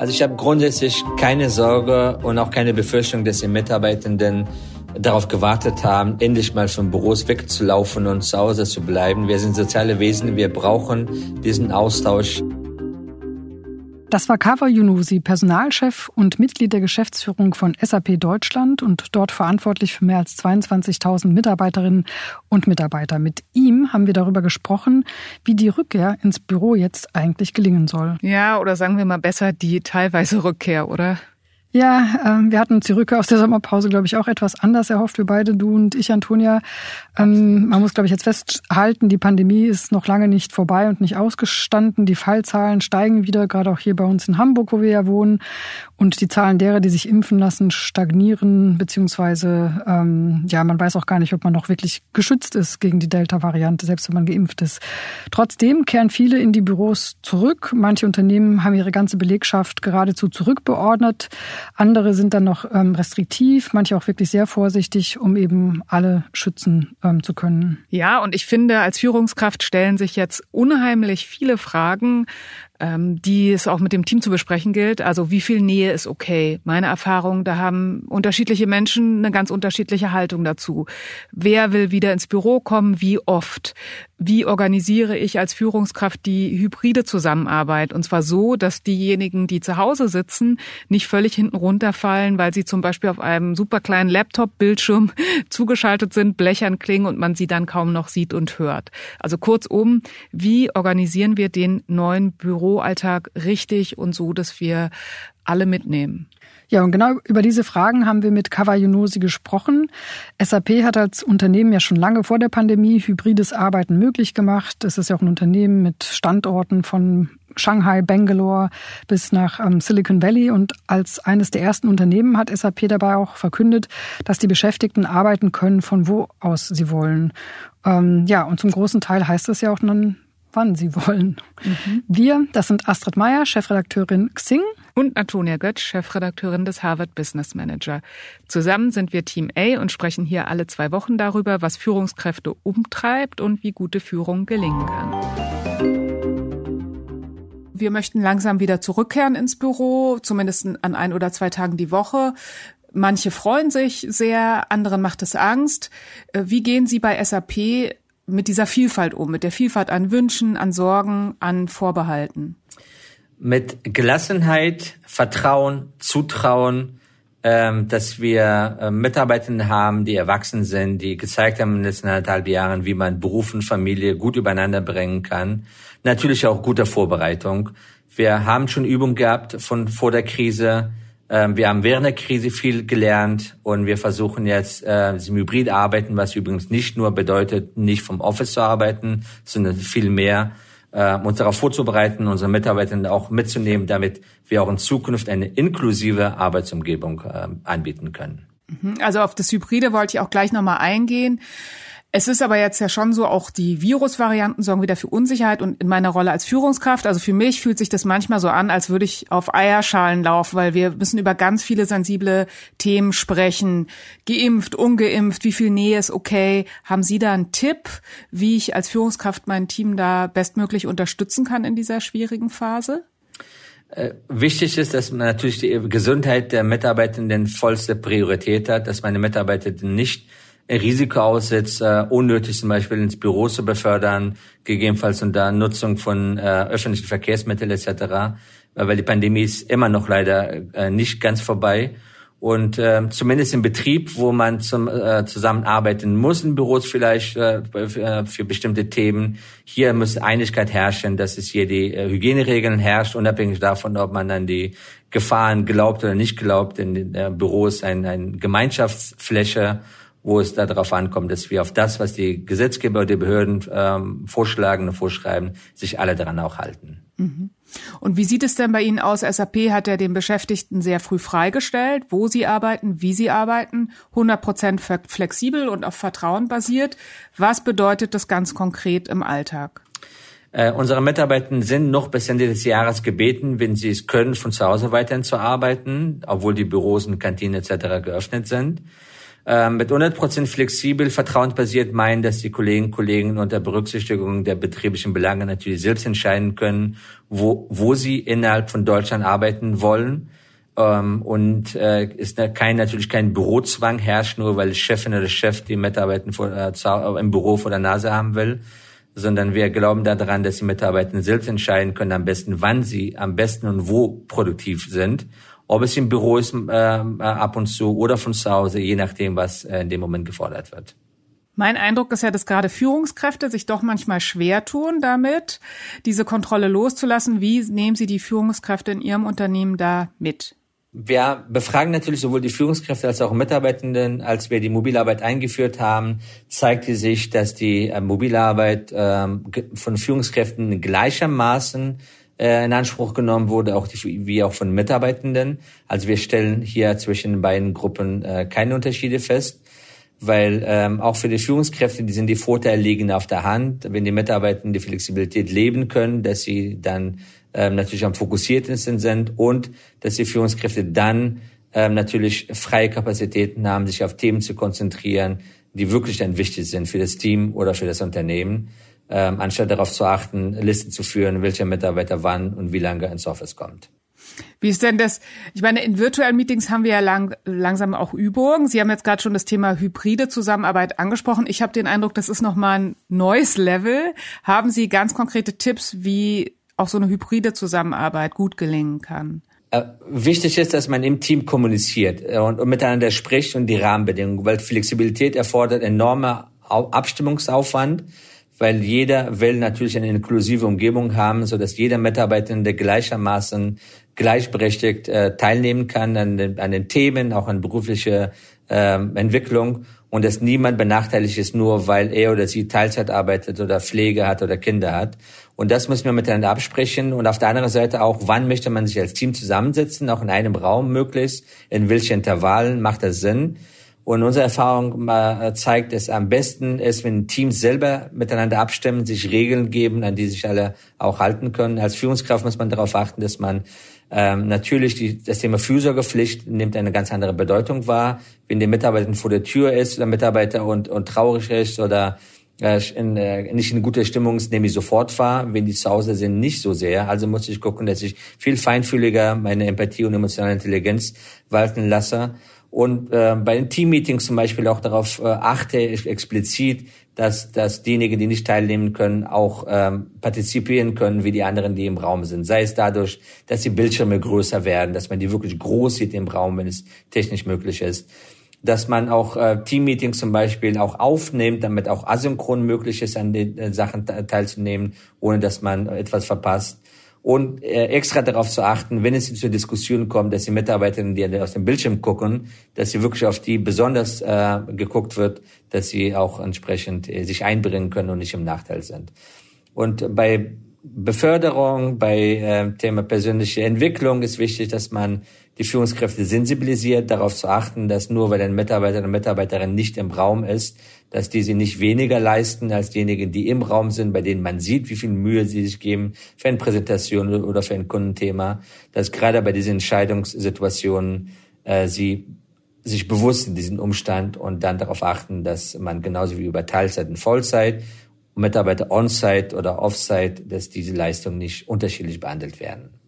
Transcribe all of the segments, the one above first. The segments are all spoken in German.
Also ich habe grundsätzlich keine Sorge und auch keine Befürchtung, dass die Mitarbeitenden darauf gewartet haben, endlich mal von Büros wegzulaufen und zu Hause zu bleiben. Wir sind soziale Wesen, wir brauchen diesen Austausch. Das war Kawa Yunusi, Personalchef und Mitglied der Geschäftsführung von SAP Deutschland und dort verantwortlich für mehr als 22.000 Mitarbeiterinnen und Mitarbeiter. Mit ihm haben wir darüber gesprochen, wie die Rückkehr ins Büro jetzt eigentlich gelingen soll. Ja, oder sagen wir mal besser die teilweise Rückkehr, oder? Ja, ähm, wir hatten uns die Rückkehr aus der Sommerpause, glaube ich, auch etwas anders erhofft, wir beide, du und ich, Antonia. Ähm, man muss, glaube ich, jetzt festhalten, die Pandemie ist noch lange nicht vorbei und nicht ausgestanden. Die Fallzahlen steigen wieder, gerade auch hier bei uns in Hamburg, wo wir ja wohnen. Und die Zahlen derer, die sich impfen lassen, stagnieren, beziehungsweise ähm, ja, man weiß auch gar nicht, ob man noch wirklich geschützt ist gegen die Delta-Variante, selbst wenn man geimpft ist. Trotzdem kehren viele in die Büros zurück. Manche Unternehmen haben ihre ganze Belegschaft geradezu zurückbeordnet. Andere sind dann noch ähm, restriktiv, manche auch wirklich sehr vorsichtig, um eben alle schützen ähm, zu können. Ja, und ich finde, als Führungskraft stellen sich jetzt unheimlich viele Fragen, die es auch mit dem Team zu besprechen gilt. Also wie viel Nähe ist okay? Meine Erfahrung, da haben unterschiedliche Menschen eine ganz unterschiedliche Haltung dazu. Wer will wieder ins Büro kommen? Wie oft? Wie organisiere ich als Führungskraft die hybride Zusammenarbeit? Und zwar so, dass diejenigen, die zu Hause sitzen, nicht völlig hinten runterfallen, weil sie zum Beispiel auf einem super kleinen Laptop-Bildschirm zugeschaltet sind, blechern klingen und man sie dann kaum noch sieht und hört. Also kurzum, wie organisieren wir den neuen Büro Büroalltag richtig und so, dass wir alle mitnehmen? Ja, und genau über diese Fragen haben wir mit Kawa Yunosi gesprochen. SAP hat als Unternehmen ja schon lange vor der Pandemie hybrides Arbeiten möglich gemacht. Es ist ja auch ein Unternehmen mit Standorten von Shanghai, Bangalore bis nach ähm, Silicon Valley. Und als eines der ersten Unternehmen hat SAP dabei auch verkündet, dass die Beschäftigten arbeiten können, von wo aus sie wollen. Ähm, ja, und zum großen Teil heißt das ja auch dann wann sie wollen. Mhm. Wir, das sind Astrid Meyer, Chefredakteurin Xing. Und Antonia Götz, Chefredakteurin des Harvard Business Manager. Zusammen sind wir Team A und sprechen hier alle zwei Wochen darüber, was Führungskräfte umtreibt und wie gute Führung gelingen kann. Wir möchten langsam wieder zurückkehren ins Büro, zumindest an ein oder zwei Tagen die Woche. Manche freuen sich sehr, anderen macht es Angst. Äh, wie gehen Sie bei SAP mit dieser Vielfalt um, mit der Vielfalt an Wünschen, an Sorgen, an Vorbehalten? Mit Gelassenheit, Vertrauen, Zutrauen, ähm, dass wir äh, Mitarbeitenden haben, die erwachsen sind, die gezeigt haben in den letzten anderthalb Jahren, wie man Beruf und Familie gut übereinander bringen kann. Natürlich auch guter Vorbereitung. Wir haben schon Übung gehabt von vor der Krise wir haben während der Krise viel gelernt und wir versuchen jetzt äh, im Hybrid arbeiten, was übrigens nicht nur bedeutet, nicht vom Office zu arbeiten, sondern viel mehr äh, uns darauf vorzubereiten, unsere Mitarbeiter auch mitzunehmen, damit wir auch in Zukunft eine inklusive Arbeitsumgebung äh, anbieten können. Mhm. Also auf das Hybride wollte ich auch gleich nochmal eingehen. Es ist aber jetzt ja schon so, auch die Virusvarianten sorgen wieder für Unsicherheit und in meiner Rolle als Führungskraft, also für mich fühlt sich das manchmal so an, als würde ich auf Eierschalen laufen, weil wir müssen über ganz viele sensible Themen sprechen. Geimpft, ungeimpft, wie viel Nähe ist okay? Haben Sie da einen Tipp, wie ich als Führungskraft mein Team da bestmöglich unterstützen kann in dieser schwierigen Phase? Äh, wichtig ist, dass man natürlich die Gesundheit der Mitarbeitenden vollste Priorität hat, dass meine Mitarbeiter nicht Risiko aussetzt, äh, unnötig zum Beispiel ins Büro zu befördern, gegebenenfalls unter Nutzung von äh, öffentlichen Verkehrsmitteln etc., weil die Pandemie ist immer noch leider äh, nicht ganz vorbei. Und äh, zumindest im Betrieb, wo man zum, äh, zusammenarbeiten muss, in Büros vielleicht äh, für, äh, für bestimmte Themen, hier muss Einigkeit herrschen, dass es hier die äh, Hygieneregeln herrscht, unabhängig davon, ob man an die Gefahren glaubt oder nicht glaubt. In den äh, Büros ein, ein Gemeinschaftsfläche wo es darauf ankommt, dass wir auf das, was die Gesetzgeber, die Behörden ähm, vorschlagen und vorschreiben, sich alle daran auch halten. Mhm. Und wie sieht es denn bei Ihnen aus? SAP hat ja den Beschäftigten sehr früh freigestellt, wo sie arbeiten, wie sie arbeiten, 100 Prozent flexibel und auf Vertrauen basiert. Was bedeutet das ganz konkret im Alltag? Äh, unsere Mitarbeiter sind noch bis Ende des Jahres gebeten, wenn sie es können, von zu Hause weiterhin zu arbeiten, obwohl die Büros und Kantinen etc. geöffnet sind. Äh, mit 100% flexibel, vertrauensbasiert meinen, dass die Kolleginnen und Kollegen unter Berücksichtigung der betrieblichen Belange natürlich selbst entscheiden können, wo, wo sie innerhalb von Deutschland arbeiten wollen. Ähm, und äh, ist kein natürlich kein Bürozwang herrscht, nur weil Chefin oder Chef die Mitarbeiter vor, äh, im Büro vor der Nase haben will, sondern wir glauben daran, dass die Mitarbeiter selbst entscheiden können, am besten, wann sie am besten und wo produktiv sind ob es im Büro ist äh, ab und zu oder von zu Hause, je nachdem, was äh, in dem Moment gefordert wird. Mein Eindruck ist ja, dass gerade Führungskräfte sich doch manchmal schwer tun damit, diese Kontrolle loszulassen. Wie nehmen Sie die Führungskräfte in Ihrem Unternehmen da mit? Wir befragen natürlich sowohl die Führungskräfte als auch Mitarbeitenden. Als wir die Mobilarbeit eingeführt haben, zeigte sich, dass die äh, Mobilarbeit äh, von Führungskräften gleichermaßen äh, in Anspruch genommen wurde, auch die, wie auch von Mitarbeitenden. Also wir stellen hier zwischen beiden Gruppen äh, keine Unterschiede fest, weil ähm, auch für die Führungskräfte, die sind die Vorteile liegen auf der Hand, wenn die Mitarbeitenden die Flexibilität leben können, dass sie dann ähm, natürlich am fokussiertesten sind und dass die Führungskräfte dann ähm, natürlich freie Kapazitäten haben, sich auf Themen zu konzentrieren, die wirklich dann wichtig sind für das Team oder für das Unternehmen ähm, anstatt darauf zu achten, Listen zu führen, welcher Mitarbeiter wann und wie lange ins Office kommt. Wie ist denn das? Ich meine, in virtuellen Meetings haben wir ja lang, langsam auch Übungen. Sie haben jetzt gerade schon das Thema hybride Zusammenarbeit angesprochen. Ich habe den Eindruck, das ist nochmal ein neues Level. Haben Sie ganz konkrete Tipps, wie auch so eine hybride Zusammenarbeit gut gelingen kann? Äh, wichtig ist, dass man im Team kommuniziert äh, und, und miteinander spricht und die Rahmenbedingungen, weil Flexibilität erfordert enorme Abstimmungsaufwand weil jeder will natürlich eine inklusive Umgebung haben, so dass jeder Mitarbeitende gleichermaßen gleichberechtigt äh, teilnehmen kann an den, an den Themen, auch an berufliche äh, Entwicklung und dass niemand benachteiligt ist, nur weil er oder sie Teilzeit arbeitet oder Pflege hat oder Kinder hat. Und das müssen wir miteinander absprechen. Und auf der anderen Seite auch, wann möchte man sich als Team zusammensetzen, auch in einem Raum möglichst, in welchen Intervallen macht das Sinn. Und unsere Erfahrung zeigt, dass am besten ist, wenn Teams selber miteinander abstimmen, sich Regeln geben, an die sich alle auch halten können. Als Führungskraft muss man darauf achten, dass man ähm, natürlich die, das Thema Fürsorgepflicht nimmt eine ganz andere Bedeutung wahr. Wenn der Mitarbeiter vor der Tür ist, der Mitarbeiter und, und traurig ist oder äh, in, äh, nicht in guter Stimmung ist, nehme ich sofort wahr. Wenn die zu Hause sind, nicht so sehr. Also muss ich gucken, dass ich viel feinfühliger meine Empathie und emotionale Intelligenz walten lasse und äh, bei den Teammeetings zum Beispiel auch darauf äh, achte ich explizit, dass, dass diejenigen, die nicht teilnehmen können, auch ähm, partizipieren können, wie die anderen, die im Raum sind. Sei es dadurch, dass die Bildschirme größer werden, dass man die wirklich groß sieht im Raum, wenn es technisch möglich ist. Dass man auch äh, Teammeetings zum Beispiel auch aufnimmt, damit auch asynchron möglich ist, an den äh, Sachen teilzunehmen, ohne dass man etwas verpasst und äh, extra darauf zu achten, wenn es zur Diskussion kommt, dass die Mitarbeiterinnen, die aus dem Bildschirm gucken, dass sie wirklich auf die besonders äh, geguckt wird, dass sie auch entsprechend äh, sich einbringen können und nicht im Nachteil sind. Und bei Beförderung, bei äh, Thema persönliche Entwicklung ist wichtig, dass man die Führungskräfte sensibilisiert, darauf zu achten, dass nur weil ein Mitarbeiter oder Mitarbeiterin nicht im Raum ist, dass diese nicht weniger leisten als diejenigen, die im Raum sind, bei denen man sieht, wie viel Mühe sie sich geben für eine Präsentation oder für ein Kundenthema, dass gerade bei diesen Entscheidungssituationen äh, sie sich bewusst in diesen Umstand und dann darauf achten, dass man genauso wie über Teilzeit und Vollzeit Mitarbeiter on-site oder off-site, dass diese Leistungen nicht unterschiedlich behandelt werden.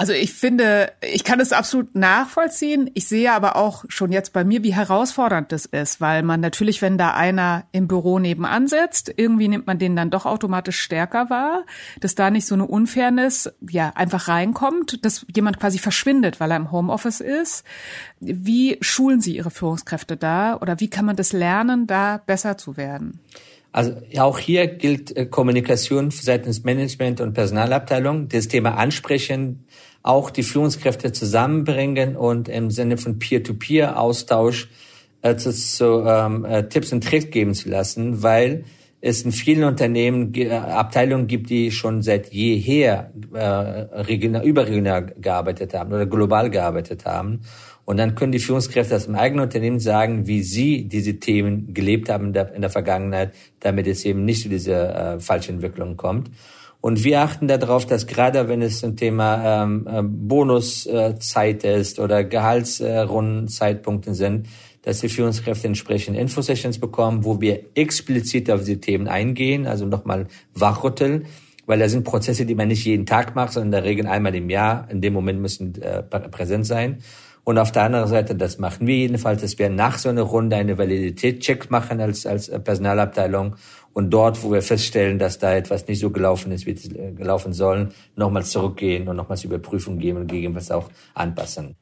Also ich finde, ich kann es absolut nachvollziehen. Ich sehe aber auch schon jetzt bei mir, wie herausfordernd das ist, weil man natürlich, wenn da einer im Büro nebenan sitzt, irgendwie nimmt man den dann doch automatisch stärker wahr, dass da nicht so eine Unfairness ja einfach reinkommt, dass jemand quasi verschwindet, weil er im Homeoffice ist. Wie schulen Sie Ihre Führungskräfte da oder wie kann man das lernen, da besser zu werden? Also auch hier gilt äh, Kommunikation seitens Management und Personalabteilung. Das Thema ansprechen, auch die Führungskräfte zusammenbringen und im Sinne von Peer-to-Peer-Austausch äh, zu, zu ähm, äh, Tipps und Tricks geben zu lassen, weil es in vielen Unternehmen äh, Abteilungen gibt, die schon seit jeher äh, regional, überregional gearbeitet haben oder global gearbeitet haben. Und dann können die Führungskräfte aus dem eigenen Unternehmen sagen, wie sie diese Themen gelebt haben in der, in der Vergangenheit, damit es eben nicht zu dieser äh, falschen Entwicklung kommt. Und wir achten darauf, dass gerade wenn es ein Thema ähm, äh, Bonuszeit ist oder Gehaltsrundenzeitpunkte sind, dass die Führungskräfte entsprechend Infosessions bekommen, wo wir explizit auf diese Themen eingehen, also nochmal wachrütteln, weil da sind Prozesse, die man nicht jeden Tag macht, sondern in der Regel einmal im Jahr. In dem Moment müssen äh, präsent sein. Und auf der anderen Seite, das machen wir jedenfalls, dass wir nach so einer Runde eine Validitätscheck machen als, als Personalabteilung und dort, wo wir feststellen, dass da etwas nicht so gelaufen ist, wie es äh, gelaufen sollen, nochmals zurückgehen und nochmals Überprüfung geben und gegebenenfalls auch anpassen.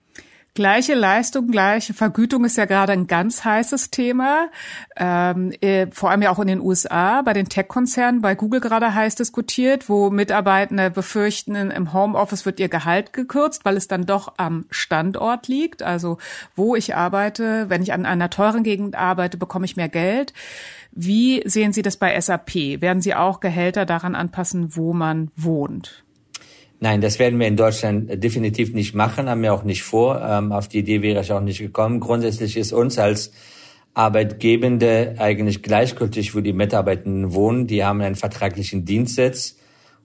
Gleiche Leistung, gleiche Vergütung ist ja gerade ein ganz heißes Thema, ähm, äh, vor allem ja auch in den USA, bei den Tech-Konzernen, bei Google gerade heiß diskutiert, wo Mitarbeitende befürchten, im Homeoffice wird ihr Gehalt gekürzt, weil es dann doch am Standort liegt. Also wo ich arbeite, wenn ich an einer teuren Gegend arbeite, bekomme ich mehr Geld. Wie sehen Sie das bei SAP? Werden Sie auch Gehälter daran anpassen, wo man wohnt? Nein, das werden wir in Deutschland definitiv nicht machen, haben wir auch nicht vor. Ähm, auf die Idee wäre ich auch nicht gekommen. Grundsätzlich ist uns als Arbeitgebende eigentlich gleichgültig, wo die Mitarbeitenden wohnen. Die haben einen vertraglichen Dienstsitz.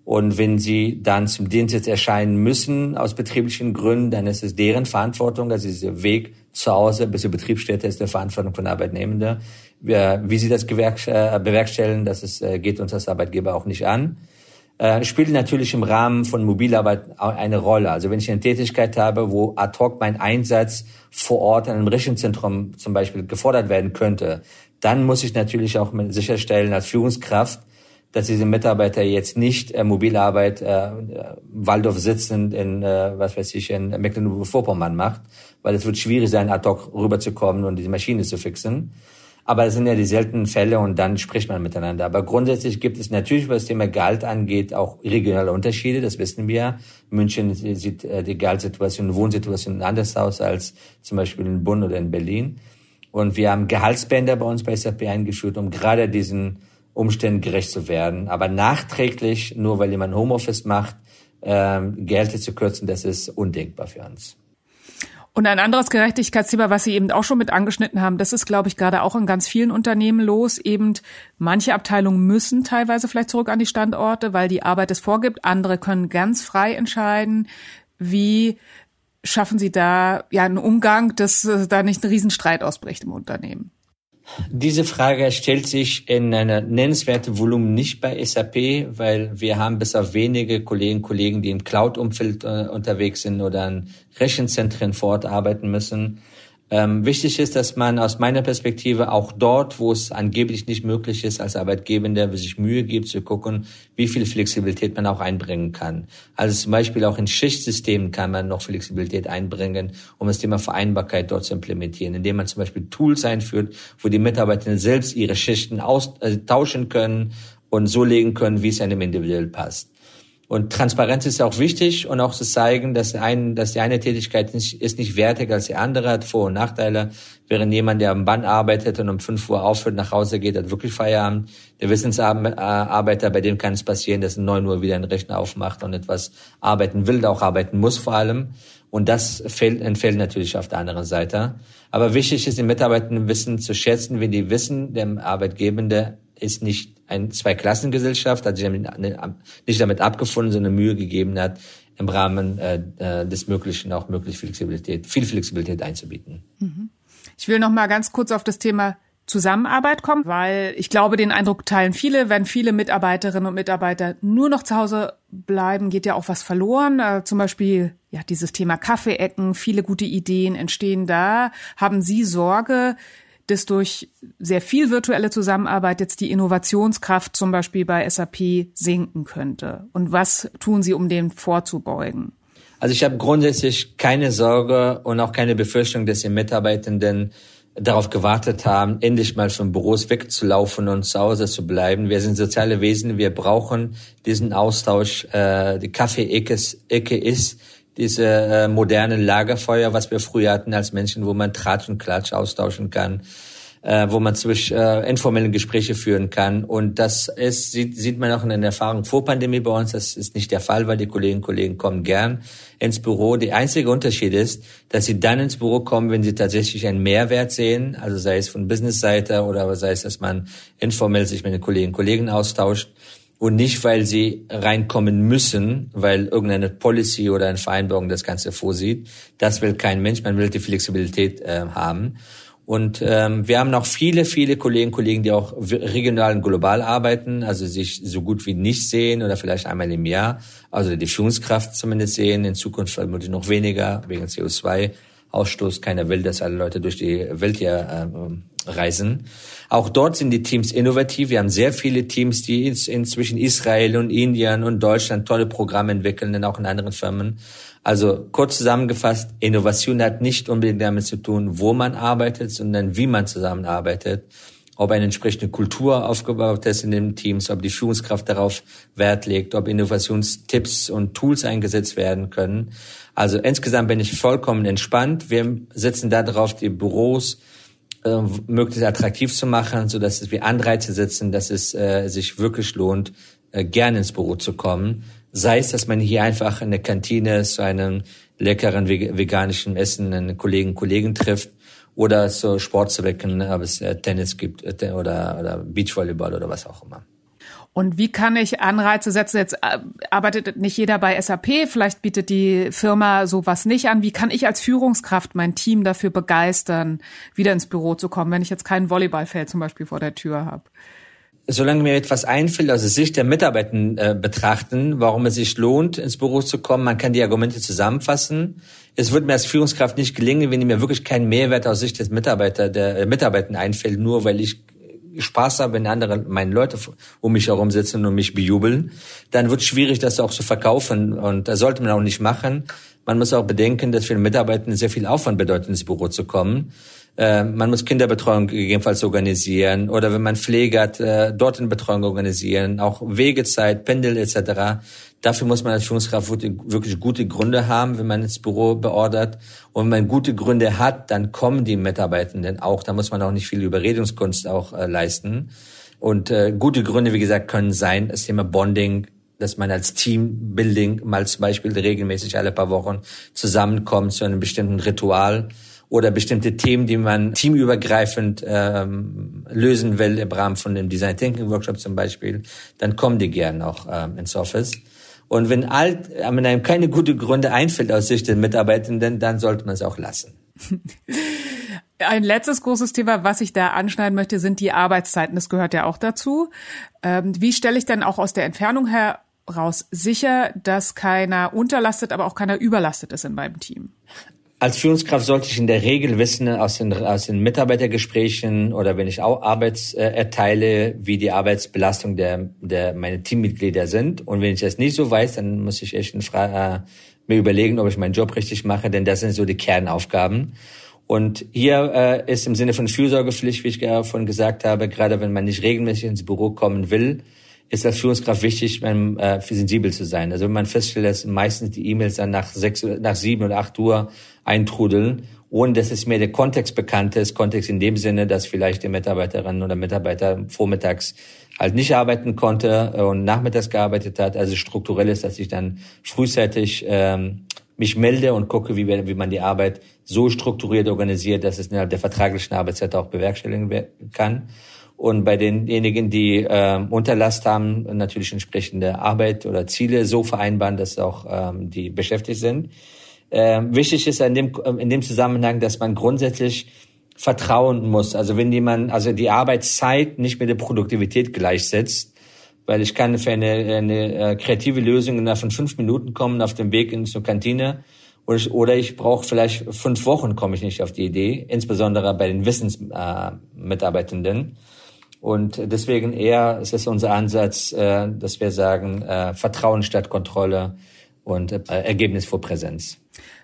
Und wenn sie dann zum Dienstsitz erscheinen müssen, aus betrieblichen Gründen, dann ist es deren Verantwortung. Also dieser Weg zu Hause bis zur Betriebsstätte ist der Verantwortung von Arbeitnehmenden. Wie sie das äh, bewerkstelligen, das ist, äh, geht uns als Arbeitgeber auch nicht an äh, spielt natürlich im Rahmen von Mobilarbeit eine Rolle. Also wenn ich eine Tätigkeit habe, wo ad hoc mein Einsatz vor Ort in einem Rechenzentrum zum Beispiel gefordert werden könnte, dann muss ich natürlich auch sicherstellen als Führungskraft, dass diese Mitarbeiter jetzt nicht äh, Mobilarbeit äh, Waldorf sitzend in, äh, was weiß ich, in Mecklenburg-Vorpommern macht, weil es wird schwierig sein, ad hoc rüberzukommen und diese Maschine zu fixen. Aber es sind ja die seltenen Fälle und dann spricht man miteinander. Aber grundsätzlich gibt es natürlich, was das Thema Gehalt angeht, auch regionale Unterschiede. Das wissen wir. München sieht äh, die Gehaltssituation, Wohnsituation anders aus als zum Beispiel in Bonn oder in Berlin. Und wir haben Gehaltsbänder bei uns bei SAP eingeführt, um gerade diesen Umständen gerecht zu werden. Aber nachträglich, nur weil jemand Homeoffice macht, ähm, Gehälter zu kürzen, das ist undenkbar für uns. Und ein anderes Gerechtigkeitsthema, was Sie eben auch schon mit angeschnitten haben, das ist, glaube ich, gerade auch in ganz vielen Unternehmen los. Eben manche Abteilungen müssen teilweise vielleicht zurück an die Standorte, weil die Arbeit es vorgibt. Andere können ganz frei entscheiden. Wie schaffen Sie da ja einen Umgang, dass da nicht ein Riesenstreit ausbricht im Unternehmen? Diese Frage stellt sich in einer nennenswerten Volumen nicht bei SAP, weil wir haben bis auf wenige Kollegen Kollegen, die im Cloud-Umfeld äh, unterwegs sind oder an Rechenzentren vor Ort arbeiten müssen. Ähm, wichtig ist, dass man aus meiner Perspektive auch dort, wo es angeblich nicht möglich ist, als Arbeitgeber, sich Mühe gibt, zu gucken, wie viel Flexibilität man auch einbringen kann. Also zum Beispiel auch in Schichtsystemen kann man noch Flexibilität einbringen, um das Thema Vereinbarkeit dort zu implementieren, indem man zum Beispiel Tools einführt, wo die Mitarbeiter selbst ihre Schichten austauschen äh, können und so legen können, wie es einem individuell passt. Und Transparenz ist auch wichtig und auch zu zeigen, dass, ein, dass die eine Tätigkeit nicht, ist nicht wertiger als die andere, hat Vor- und Nachteile. Während jemand, der am Band arbeitet und um 5 Uhr aufhört, nach Hause geht, hat wirklich Feierabend. Der Wissensarbeiter, bei dem kann es passieren, dass um 9 Uhr wieder einen Rechner aufmacht und etwas arbeiten will, auch arbeiten muss vor allem. Und das fällt, entfällt natürlich auf der anderen Seite. Aber wichtig ist, die Mitarbeiter wissen zu schätzen, wenn die wissen, der Arbeitgebende ist nicht eine Zweiklassengesellschaft, hat sich nicht damit abgefunden, sondern Mühe gegeben hat, im Rahmen äh, äh, des Möglichen auch möglich Flexibilität, viel Flexibilität einzubieten. Mhm. Ich will noch mal ganz kurz auf das Thema Zusammenarbeit kommen, weil ich glaube, den Eindruck teilen viele, wenn viele Mitarbeiterinnen und Mitarbeiter nur noch zu Hause bleiben, geht ja auch was verloren. Äh, zum Beispiel ja dieses Thema Kaffeeecken, viele gute Ideen entstehen da. Haben Sie Sorge, dass durch sehr viel virtuelle Zusammenarbeit jetzt die Innovationskraft zum Beispiel bei SAP sinken könnte? Und was tun Sie, um dem vorzubeugen? Also ich habe grundsätzlich keine Sorge und auch keine Befürchtung, dass die Mitarbeitenden darauf gewartet haben, endlich mal von Büros wegzulaufen und zu Hause zu bleiben. Wir sind soziale Wesen, wir brauchen diesen Austausch. Äh, die Kaffee-Ecke ist diese äh, moderne Lagerfeuer, was wir früher hatten als Menschen, wo man Tratsch und Klatsch austauschen kann, äh, wo man zwischen äh, informellen Gespräche führen kann. Und das ist, sieht, sieht man auch in der Erfahrung vor Pandemie bei uns. Das ist nicht der Fall, weil die Kolleginnen und Kollegen kommen gern ins Büro. Der einzige Unterschied ist, dass sie dann ins Büro kommen, wenn sie tatsächlich einen Mehrwert sehen, also sei es von Businessseite oder sei es, dass man informell sich mit den Kolleginnen und Kollegen austauscht und nicht, weil sie reinkommen müssen, weil irgendeine Policy oder eine Vereinbarung das Ganze vorsieht. Das will kein Mensch, man will die Flexibilität äh, haben. Und ähm, wir haben noch viele, viele Kolleginnen und Kollegen, die auch regional und global arbeiten, also sich so gut wie nicht sehen oder vielleicht einmal im Jahr, also die Führungskraft zumindest sehen, in Zukunft vermutlich noch weniger wegen CO2-Ausstoß. Keiner will, dass alle Leute durch die Welt hier äh, reisen. Auch dort sind die Teams innovativ. Wir haben sehr viele Teams, die inzwischen Israel und Indien und Deutschland tolle Programme entwickeln, und auch in anderen Firmen. Also kurz zusammengefasst, Innovation hat nicht unbedingt damit zu tun, wo man arbeitet, sondern wie man zusammenarbeitet. Ob eine entsprechende Kultur aufgebaut ist in den Teams, ob die Führungskraft darauf Wert legt, ob Innovationstipps und Tools eingesetzt werden können. Also insgesamt bin ich vollkommen entspannt. Wir setzen darauf, die Büros äh, möglichst attraktiv zu machen, so dass wir Anreize setzen, dass es äh, sich wirklich lohnt, äh, gerne ins Büro zu kommen. Sei es, dass man hier einfach in der Kantine zu einem leckeren veganischen Essen einen Kollegen Kollegen trifft oder so Sportzwecken, ob es äh, Tennis gibt äh, oder, oder Beachvolleyball oder was auch immer. Und wie kann ich Anreize setzen? Jetzt äh, arbeitet nicht jeder bei SAP, vielleicht bietet die Firma sowas nicht an. Wie kann ich als Führungskraft mein Team dafür begeistern, wieder ins Büro zu kommen, wenn ich jetzt kein Volleyballfeld zum Beispiel vor der Tür habe? solange mir etwas einfällt, aus der Sicht der Mitarbeiter äh, betrachten, warum es sich lohnt, ins Büro zu kommen, man kann die Argumente zusammenfassen. Es wird mir als Führungskraft nicht gelingen, wenn mir wirklich kein Mehrwert aus Sicht des Mitarbeiter, der äh, Mitarbeiter einfällt, nur weil ich Spaß habe, wenn andere meine Leute um mich herum sitzen und mich bejubeln, dann wird es schwierig, das auch zu verkaufen. Und das sollte man auch nicht machen. Man muss auch bedenken, dass für den Mitarbeiter sehr viel Aufwand bedeutet, ins Büro zu kommen. Äh, man muss Kinderbetreuung gegebenenfalls organisieren oder wenn man Pflege hat, äh, dort eine Betreuung organisieren, auch Wegezeit, Pendel etc. Dafür muss man als Führungskraft wirklich gute Gründe haben, wenn man ins Büro beordert. Und wenn man gute Gründe hat, dann kommen die Mitarbeitenden auch. Da muss man auch nicht viel Überredungskunst auch äh, leisten. Und äh, gute Gründe, wie gesagt, können sein, das Thema Bonding, dass man als Teambuilding mal zum Beispiel regelmäßig alle paar Wochen zusammenkommt zu einem bestimmten Ritual oder bestimmte Themen, die man teamübergreifend ähm, lösen will im Rahmen von dem Design Thinking Workshop zum Beispiel, dann kommen die gerne auch ähm, ins Office. Und wenn alt, wenn einem keine gute Gründe einfällt aus Sicht der Mitarbeitenden, dann sollte man es auch lassen. Ein letztes großes Thema, was ich da anschneiden möchte, sind die Arbeitszeiten. Das gehört ja auch dazu. Ähm, wie stelle ich denn auch aus der Entfernung heraus sicher, dass keiner unterlastet, aber auch keiner überlastet ist in meinem Team? Als Führungskraft sollte ich in der Regel wissen aus den, aus den Mitarbeitergesprächen oder wenn ich auch Arbeits äh, erteile, wie die Arbeitsbelastung der, der meine Teammitglieder sind. Und wenn ich das nicht so weiß, dann muss ich echt äh, mir überlegen, ob ich meinen Job richtig mache, denn das sind so die Kernaufgaben. Und hier äh, ist im Sinne von Fürsorgepflicht, wie ich vorhin gesagt habe, gerade wenn man nicht regelmäßig ins Büro kommen will, ist als Führungskraft wichtig, wenn, äh, sensibel zu sein. Also wenn man feststellt, dass meistens die E-Mails dann nach sechs, nach sieben oder acht Uhr eintrudeln, ohne dass es mir der Kontext bekannt ist. Kontext in dem Sinne, dass vielleicht die Mitarbeiterin oder Mitarbeiter vormittags halt nicht arbeiten konnte und nachmittags gearbeitet hat. Also strukturell ist, dass ich dann frühzeitig ähm, mich melde und gucke, wie, wie man die Arbeit so strukturiert organisiert, dass es innerhalb der vertraglichen Arbeitszeit auch bewerkstelligen kann. Und bei denjenigen, die äh, Unterlast haben, natürlich entsprechende Arbeit oder Ziele so vereinbaren, dass auch ähm, die beschäftigt sind. Äh, wichtig ist in dem, in dem Zusammenhang, dass man grundsätzlich vertrauen muss. Also wenn jemand, also die Arbeitszeit nicht mit der Produktivität gleichsetzt, weil ich kann für eine, eine äh, kreative Lösung innerhalb von fünf Minuten kommen auf dem Weg in zur Kantine oder ich, oder ich brauche vielleicht fünf Wochen, komme ich nicht auf die Idee, insbesondere bei den Wissensmitarbeitenden. Äh, und deswegen eher ist es unser Ansatz, äh, dass wir sagen, äh, Vertrauen statt Kontrolle und äh, Ergebnis vor Präsenz.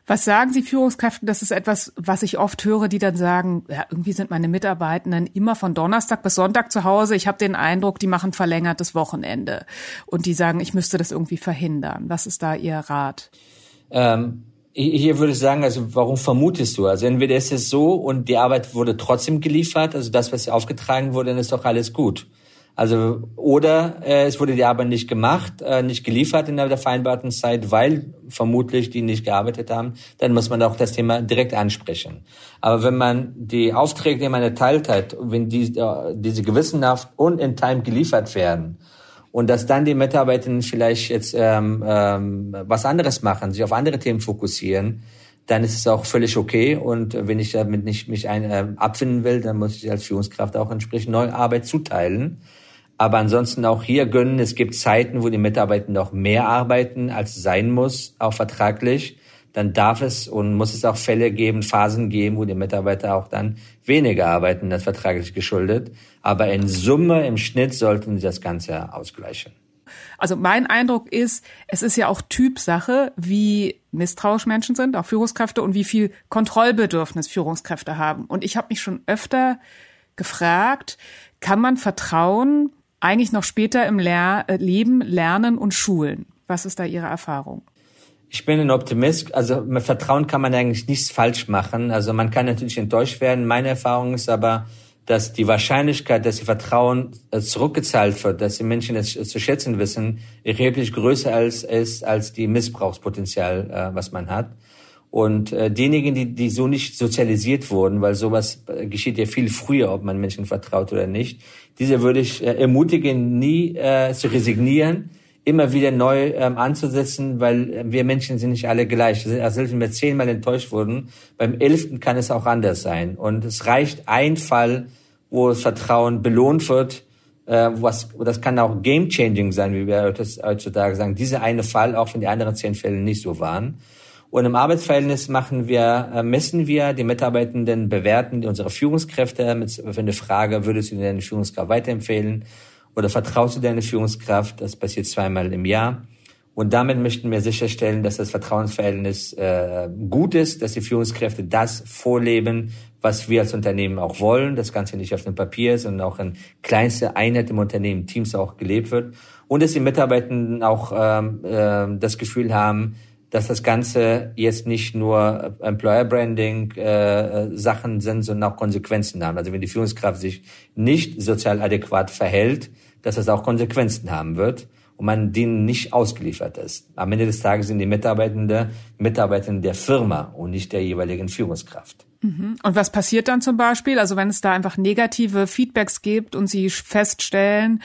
Was sagen Sie Führungskräften? Das ist etwas, was ich oft höre, die dann sagen, ja, irgendwie sind meine Mitarbeitenden immer von Donnerstag bis Sonntag zu Hause. Ich habe den Eindruck, die machen verlängertes Wochenende. Und die sagen, ich müsste das irgendwie verhindern. Was ist da Ihr Rat? Ähm, hier würde ich sagen, also warum vermutest du? Also entweder ist es so und die Arbeit wurde trotzdem geliefert, also das, was aufgetragen wurde, dann ist doch alles gut. Also oder äh, es wurde die Arbeit nicht gemacht, äh, nicht geliefert in der vereinbarten Zeit, weil vermutlich die nicht gearbeitet haben, dann muss man auch das Thema direkt ansprechen. Aber wenn man die Aufträge, die man erteilt hat, wenn die, äh, diese gewissenhaft und in Time geliefert werden und dass dann die Mitarbeiter vielleicht jetzt ähm, ähm, was anderes machen, sich auf andere Themen fokussieren, dann ist es auch völlig okay. Und wenn ich damit nicht mich ein, äh, abfinden will, dann muss ich als Führungskraft auch entsprechend neue Arbeit zuteilen. Aber ansonsten auch hier gönnen. Es gibt Zeiten, wo die Mitarbeiter noch mehr arbeiten, als sein muss, auch vertraglich. Dann darf es und muss es auch Fälle geben, Phasen geben, wo die Mitarbeiter auch dann weniger arbeiten, als vertraglich geschuldet. Aber in Summe, im Schnitt sollten sie das Ganze ausgleichen. Also mein Eindruck ist, es ist ja auch Typsache, wie misstrauisch Menschen sind, auch Führungskräfte und wie viel Kontrollbedürfnis Führungskräfte haben. Und ich habe mich schon öfter gefragt, kann man Vertrauen eigentlich noch später im Lehr äh, Leben lernen und schulen? Was ist da Ihre Erfahrung? Ich bin ein Optimist. Also mit Vertrauen kann man eigentlich nichts falsch machen. Also man kann natürlich enttäuscht werden. Meine Erfahrung ist aber, dass die Wahrscheinlichkeit, dass ihr Vertrauen äh, zurückgezahlt wird, dass die Menschen es zu schätzen wissen, erheblich größer als ist als die Missbrauchspotenzial, äh, was man hat. Und äh, diejenigen, die, die so nicht sozialisiert wurden, weil sowas geschieht ja viel früher, ob man Menschen vertraut oder nicht, diese würde ich ermutigen, nie äh, zu resignieren, immer wieder neu ähm, anzusetzen, weil wir Menschen sind nicht alle gleich. Also selbst wenn wir zehnmal enttäuscht wurden, beim elften kann es auch anders sein. Und es reicht ein Fall, wo das Vertrauen belohnt wird, äh, was, das kann auch game-changing sein, wie wir heutzutage sagen. Dieser eine Fall, auch wenn die anderen zehn Fälle nicht so waren. Und im Arbeitsverhältnis machen wir, äh, messen wir die Mitarbeitenden, bewerten unsere Führungskräfte mit für eine Frage, würdest du deine Führungskraft weiterempfehlen oder vertraust du deine Führungskraft? Das passiert zweimal im Jahr. Und damit möchten wir sicherstellen, dass das Vertrauensverhältnis äh, gut ist, dass die Führungskräfte das vorleben, was wir als Unternehmen auch wollen. Das Ganze nicht auf dem Papier, sondern auch in kleinster Einheit im Unternehmen, Teams auch gelebt wird. Und dass die Mitarbeitenden auch ähm, äh, das Gefühl haben, dass das Ganze jetzt nicht nur Employer Branding äh, Sachen sind, sondern auch Konsequenzen haben. Also wenn die Führungskraft sich nicht sozial adäquat verhält, dass das auch Konsequenzen haben wird und man denen nicht ausgeliefert ist. Am Ende des Tages sind die Mitarbeitende Mitarbeitende der Firma und nicht der jeweiligen Führungskraft. Mhm. Und was passiert dann zum Beispiel? Also wenn es da einfach negative Feedbacks gibt und Sie feststellen,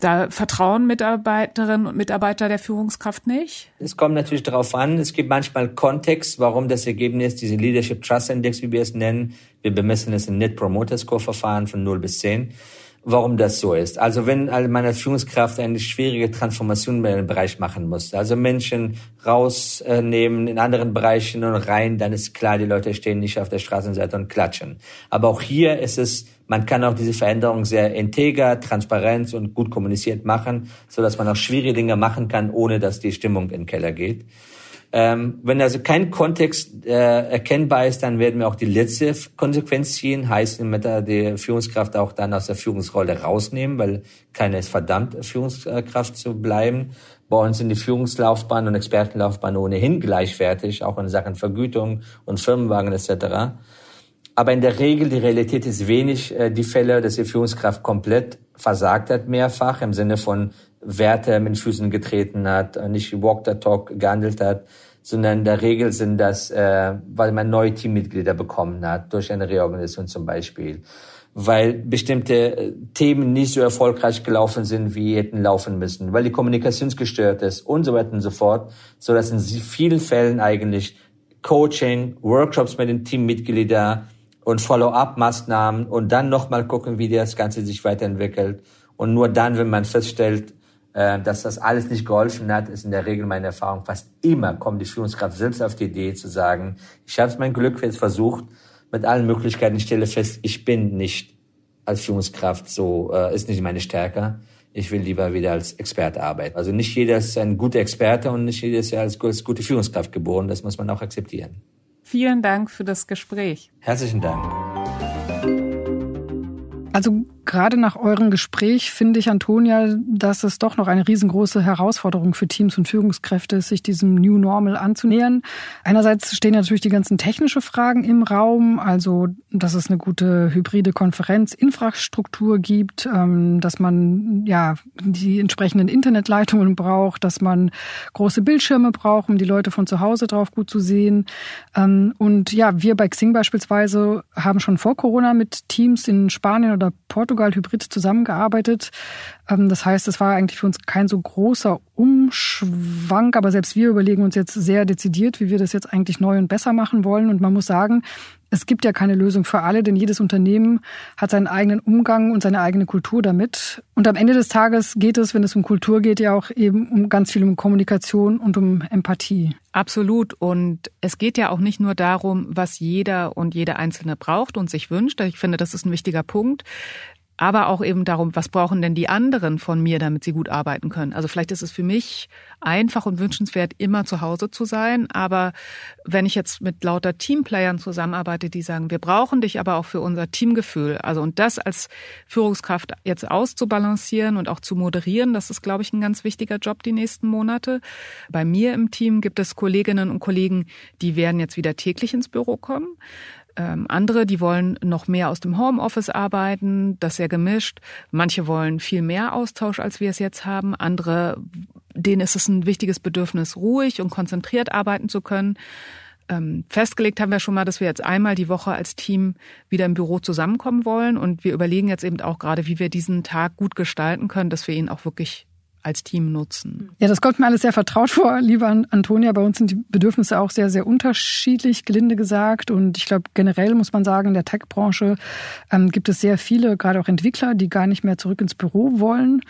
da vertrauen Mitarbeiterinnen und Mitarbeiter der Führungskraft nicht? Es kommt natürlich darauf an. Es gibt manchmal Kontext, warum das Ergebnis, diese Leadership Trust Index, wie wir es nennen, wir bemessen es im Net Promoter Score Verfahren von 0 bis 10 warum das so ist. Also wenn meine Führungskraft eine schwierige Transformation in einem Bereich machen muss, also Menschen rausnehmen in anderen Bereichen und rein, dann ist klar, die Leute stehen nicht auf der Straßenseite und klatschen. Aber auch hier ist es, man kann auch diese Veränderung sehr integer, transparent und gut kommuniziert machen, so dass man auch schwierige Dinge machen kann, ohne dass die Stimmung in den Keller geht. Ähm, wenn also kein Kontext äh, erkennbar ist, dann werden wir auch die letzte Konsequenz ziehen, heißt mit der die Führungskraft auch dann aus der Führungsrolle rausnehmen, weil keiner ist verdammt, Führungskraft zu bleiben. Bei uns sind die Führungslaufbahn und Expertenlaufbahn ohnehin gleichwertig, auch in Sachen Vergütung und Firmenwagen etc. Aber in der Regel, die Realität ist wenig äh, die Fälle, dass die Führungskraft komplett versagt hat, mehrfach, im Sinne von Werte mit Füßen getreten hat, nicht Walk the Talk gehandelt hat, sondern in der Regel sind das, äh, weil man neue Teammitglieder bekommen hat, durch eine Reorganisation zum Beispiel, weil bestimmte äh, Themen nicht so erfolgreich gelaufen sind, wie hätten laufen müssen, weil die Kommunikation gestört ist und so weiter und so fort, so dass in vielen Fällen eigentlich Coaching, Workshops mit den Teammitgliedern und Follow-up-Maßnahmen und dann nochmal gucken, wie das Ganze sich weiterentwickelt. Und nur dann, wenn man feststellt, äh, dass das alles nicht geholfen hat, ist in der Regel meine Erfahrung. Fast immer kommt die Führungskraft selbst auf die Idee zu sagen, ich habe mein Glück jetzt versucht, mit allen Möglichkeiten, ich stelle fest, ich bin nicht als Führungskraft so, äh, ist nicht meine Stärke. Ich will lieber wieder als Experte arbeiten. Also nicht jeder ist ein guter Experte und nicht jeder ist ja als, als gute Führungskraft geboren. Das muss man auch akzeptieren. Vielen Dank für das Gespräch. Herzlichen Dank. Also Gerade nach eurem Gespräch finde ich, Antonia, dass es doch noch eine riesengroße Herausforderung für Teams und Führungskräfte ist, sich diesem New Normal anzunähern. Einerseits stehen natürlich die ganzen technischen Fragen im Raum, also dass es eine gute hybride Konferenzinfrastruktur gibt, ähm, dass man ja die entsprechenden Internetleitungen braucht, dass man große Bildschirme braucht, um die Leute von zu Hause drauf gut zu sehen. Ähm, und ja, wir bei Xing beispielsweise haben schon vor Corona mit Teams in Spanien oder Portugal Portugal hybrid zusammengearbeitet. Ähm, das heißt, es war eigentlich für uns kein so großer Umschwank, aber selbst wir überlegen uns jetzt sehr dezidiert, wie wir das jetzt eigentlich neu und besser machen wollen. Und man muss sagen, es gibt ja keine Lösung für alle, denn jedes Unternehmen hat seinen eigenen Umgang und seine eigene Kultur damit. Und am Ende des Tages geht es, wenn es um Kultur geht, ja auch eben um ganz viel um Kommunikation und um Empathie. Absolut. Und es geht ja auch nicht nur darum, was jeder und jede Einzelne braucht und sich wünscht. Ich finde, das ist ein wichtiger Punkt aber auch eben darum, was brauchen denn die anderen von mir, damit sie gut arbeiten können. Also vielleicht ist es für mich einfach und wünschenswert, immer zu Hause zu sein. Aber wenn ich jetzt mit lauter Teamplayern zusammenarbeite, die sagen, wir brauchen dich aber auch für unser Teamgefühl. Also und das als Führungskraft jetzt auszubalancieren und auch zu moderieren, das ist, glaube ich, ein ganz wichtiger Job die nächsten Monate. Bei mir im Team gibt es Kolleginnen und Kollegen, die werden jetzt wieder täglich ins Büro kommen. Ähm, andere, die wollen noch mehr aus dem Homeoffice arbeiten, das sehr gemischt. Manche wollen viel mehr Austausch, als wir es jetzt haben. Andere, denen ist es ein wichtiges Bedürfnis, ruhig und konzentriert arbeiten zu können. Ähm, festgelegt haben wir schon mal, dass wir jetzt einmal die Woche als Team wieder im Büro zusammenkommen wollen. Und wir überlegen jetzt eben auch gerade, wie wir diesen Tag gut gestalten können, dass wir ihn auch wirklich als Team nutzen. Ja, das kommt mir alles sehr vertraut vor, liebe Antonia. Bei uns sind die Bedürfnisse auch sehr, sehr unterschiedlich, gelinde gesagt. Und ich glaube, generell muss man sagen, in der Tech-Branche ähm, gibt es sehr viele, gerade auch Entwickler, die gar nicht mehr zurück ins Büro wollen.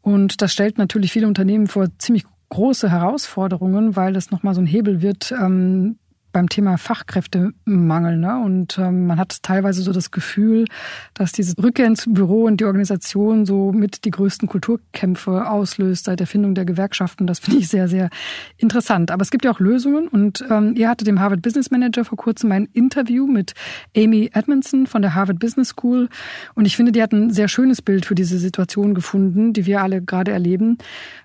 Und das stellt natürlich viele Unternehmen vor ziemlich große Herausforderungen, weil das nochmal so ein Hebel wird, ähm, beim Thema Fachkräftemangel. Ne? Und ähm, man hat teilweise so das Gefühl, dass diese Rückkehr ins Büro und die Organisation so mit die größten Kulturkämpfe auslöst seit der Findung der Gewerkschaften. Das finde ich sehr, sehr interessant. Aber es gibt ja auch Lösungen. Und ähm, ihr hattet dem Harvard Business Manager vor kurzem ein Interview mit Amy Edmondson von der Harvard Business School. Und ich finde, die hat ein sehr schönes Bild für diese Situation gefunden, die wir alle gerade erleben.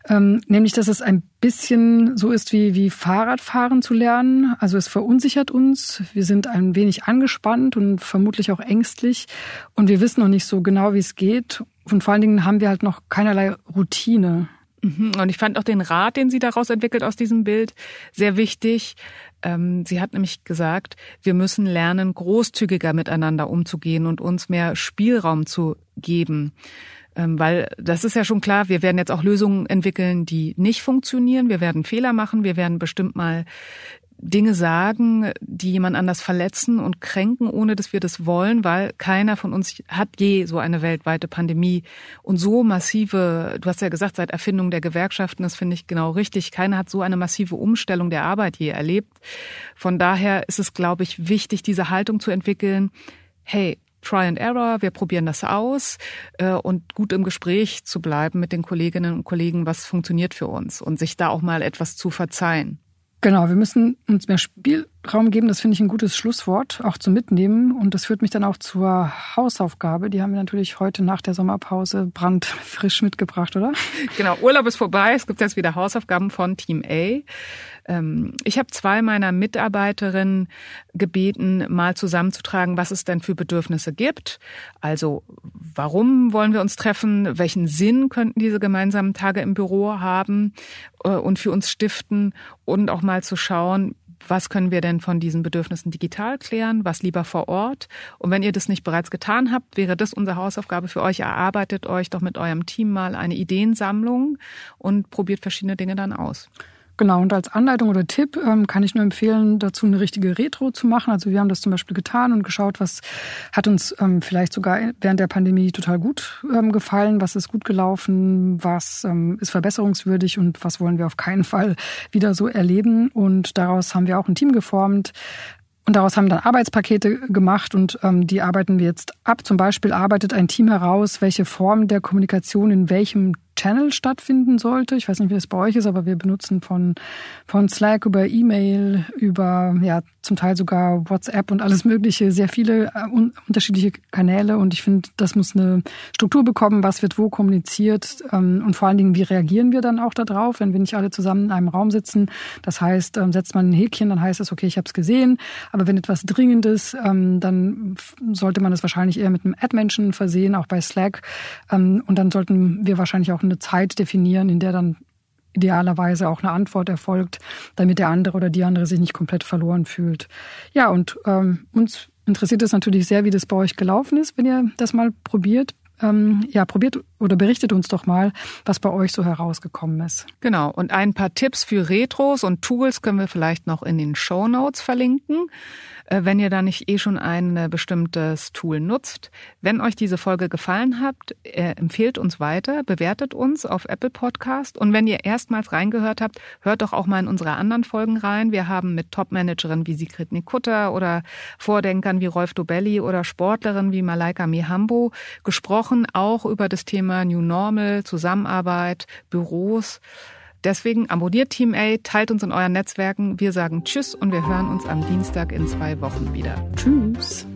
Ähm, nämlich, dass es ein bisschen so ist wie, wie Fahrradfahren zu lernen. Also es verunsichert uns. Wir sind ein wenig angespannt und vermutlich auch ängstlich. Und wir wissen noch nicht so genau, wie es geht. Und vor allen Dingen haben wir halt noch keinerlei Routine. Mhm. Und ich fand auch den Rat, den sie daraus entwickelt aus diesem Bild, sehr wichtig. Ähm, sie hat nämlich gesagt, wir müssen lernen, großzügiger miteinander umzugehen und uns mehr Spielraum zu geben. Ähm, weil das ist ja schon klar, wir werden jetzt auch Lösungen entwickeln, die nicht funktionieren. Wir werden Fehler machen. Wir werden bestimmt mal Dinge sagen, die jemand anders verletzen und kränken, ohne dass wir das wollen, weil keiner von uns hat je so eine weltweite Pandemie und so massive, du hast ja gesagt, seit Erfindung der Gewerkschaften, das finde ich genau richtig, keiner hat so eine massive Umstellung der Arbeit je erlebt. Von daher ist es, glaube ich, wichtig, diese Haltung zu entwickeln. Hey, Try and Error, wir probieren das aus äh, und gut im Gespräch zu bleiben mit den Kolleginnen und Kollegen, was funktioniert für uns und sich da auch mal etwas zu verzeihen. Genau, wir müssen uns mehr Spielraum geben. Das finde ich ein gutes Schlusswort, auch zum Mitnehmen. Und das führt mich dann auch zur Hausaufgabe. Die haben wir natürlich heute nach der Sommerpause brandfrisch mitgebracht, oder? Genau, Urlaub ist vorbei. Es gibt jetzt wieder Hausaufgaben von Team A. Ähm, ich habe zwei meiner Mitarbeiterinnen gebeten, mal zusammenzutragen, was es denn für Bedürfnisse gibt. Also warum wollen wir uns treffen? Welchen Sinn könnten diese gemeinsamen Tage im Büro haben äh, und für uns stiften? Und auch mal zu schauen, was können wir denn von diesen Bedürfnissen digital klären, was lieber vor Ort. Und wenn ihr das nicht bereits getan habt, wäre das unsere Hausaufgabe für euch. Erarbeitet euch doch mit eurem Team mal eine Ideensammlung und probiert verschiedene Dinge dann aus. Genau, und als Anleitung oder Tipp ähm, kann ich nur empfehlen, dazu eine richtige Retro zu machen. Also wir haben das zum Beispiel getan und geschaut, was hat uns ähm, vielleicht sogar während der Pandemie total gut ähm, gefallen, was ist gut gelaufen, was ähm, ist verbesserungswürdig und was wollen wir auf keinen Fall wieder so erleben. Und daraus haben wir auch ein Team geformt, und daraus haben dann Arbeitspakete gemacht und ähm, die arbeiten wir jetzt ab. Zum Beispiel arbeitet ein Team heraus, welche Form der Kommunikation in welchem Channel stattfinden sollte. Ich weiß nicht, wie das bei euch ist, aber wir benutzen von, von Slack über E-Mail, über ja zum Teil sogar WhatsApp und alles Mögliche, sehr viele äh, un unterschiedliche Kanäle. Und ich finde, das muss eine Struktur bekommen, was wird wo kommuniziert ähm, und vor allen Dingen, wie reagieren wir dann auch darauf, wenn wir nicht alle zusammen in einem Raum sitzen. Das heißt, ähm, setzt man ein Häkchen, dann heißt es, okay, ich habe es gesehen. Aber wenn etwas Dringendes, ähm, dann sollte man es wahrscheinlich eher mit einem Ad-Menschen versehen, auch bei Slack. Und dann sollten wir wahrscheinlich auch eine Zeit definieren, in der dann idealerweise auch eine Antwort erfolgt, damit der andere oder die andere sich nicht komplett verloren fühlt. Ja, und ähm, uns interessiert es natürlich sehr, wie das bei euch gelaufen ist, wenn ihr das mal probiert. Ähm, ja, probiert oder berichtet uns doch mal, was bei euch so herausgekommen ist. Genau. Und ein paar Tipps für Retros und Tools können wir vielleicht noch in den Show Notes verlinken. Äh, wenn ihr da nicht eh schon ein äh, bestimmtes Tool nutzt. Wenn euch diese Folge gefallen hat, äh, empfehlt uns weiter, bewertet uns auf Apple Podcast und wenn ihr erstmals reingehört habt, hört doch auch mal in unsere anderen Folgen rein. Wir haben mit Topmanagerinnen wie Sigrid Nikutta oder Vordenkern wie Rolf Dobelli oder Sportlerinnen wie Malaika Mihambo gesprochen, auch über das Thema New Normal, Zusammenarbeit, Büros. Deswegen abonniert Team A, teilt uns in euren Netzwerken. Wir sagen Tschüss und wir hören uns am Dienstag in zwei Wochen wieder. Tschüss.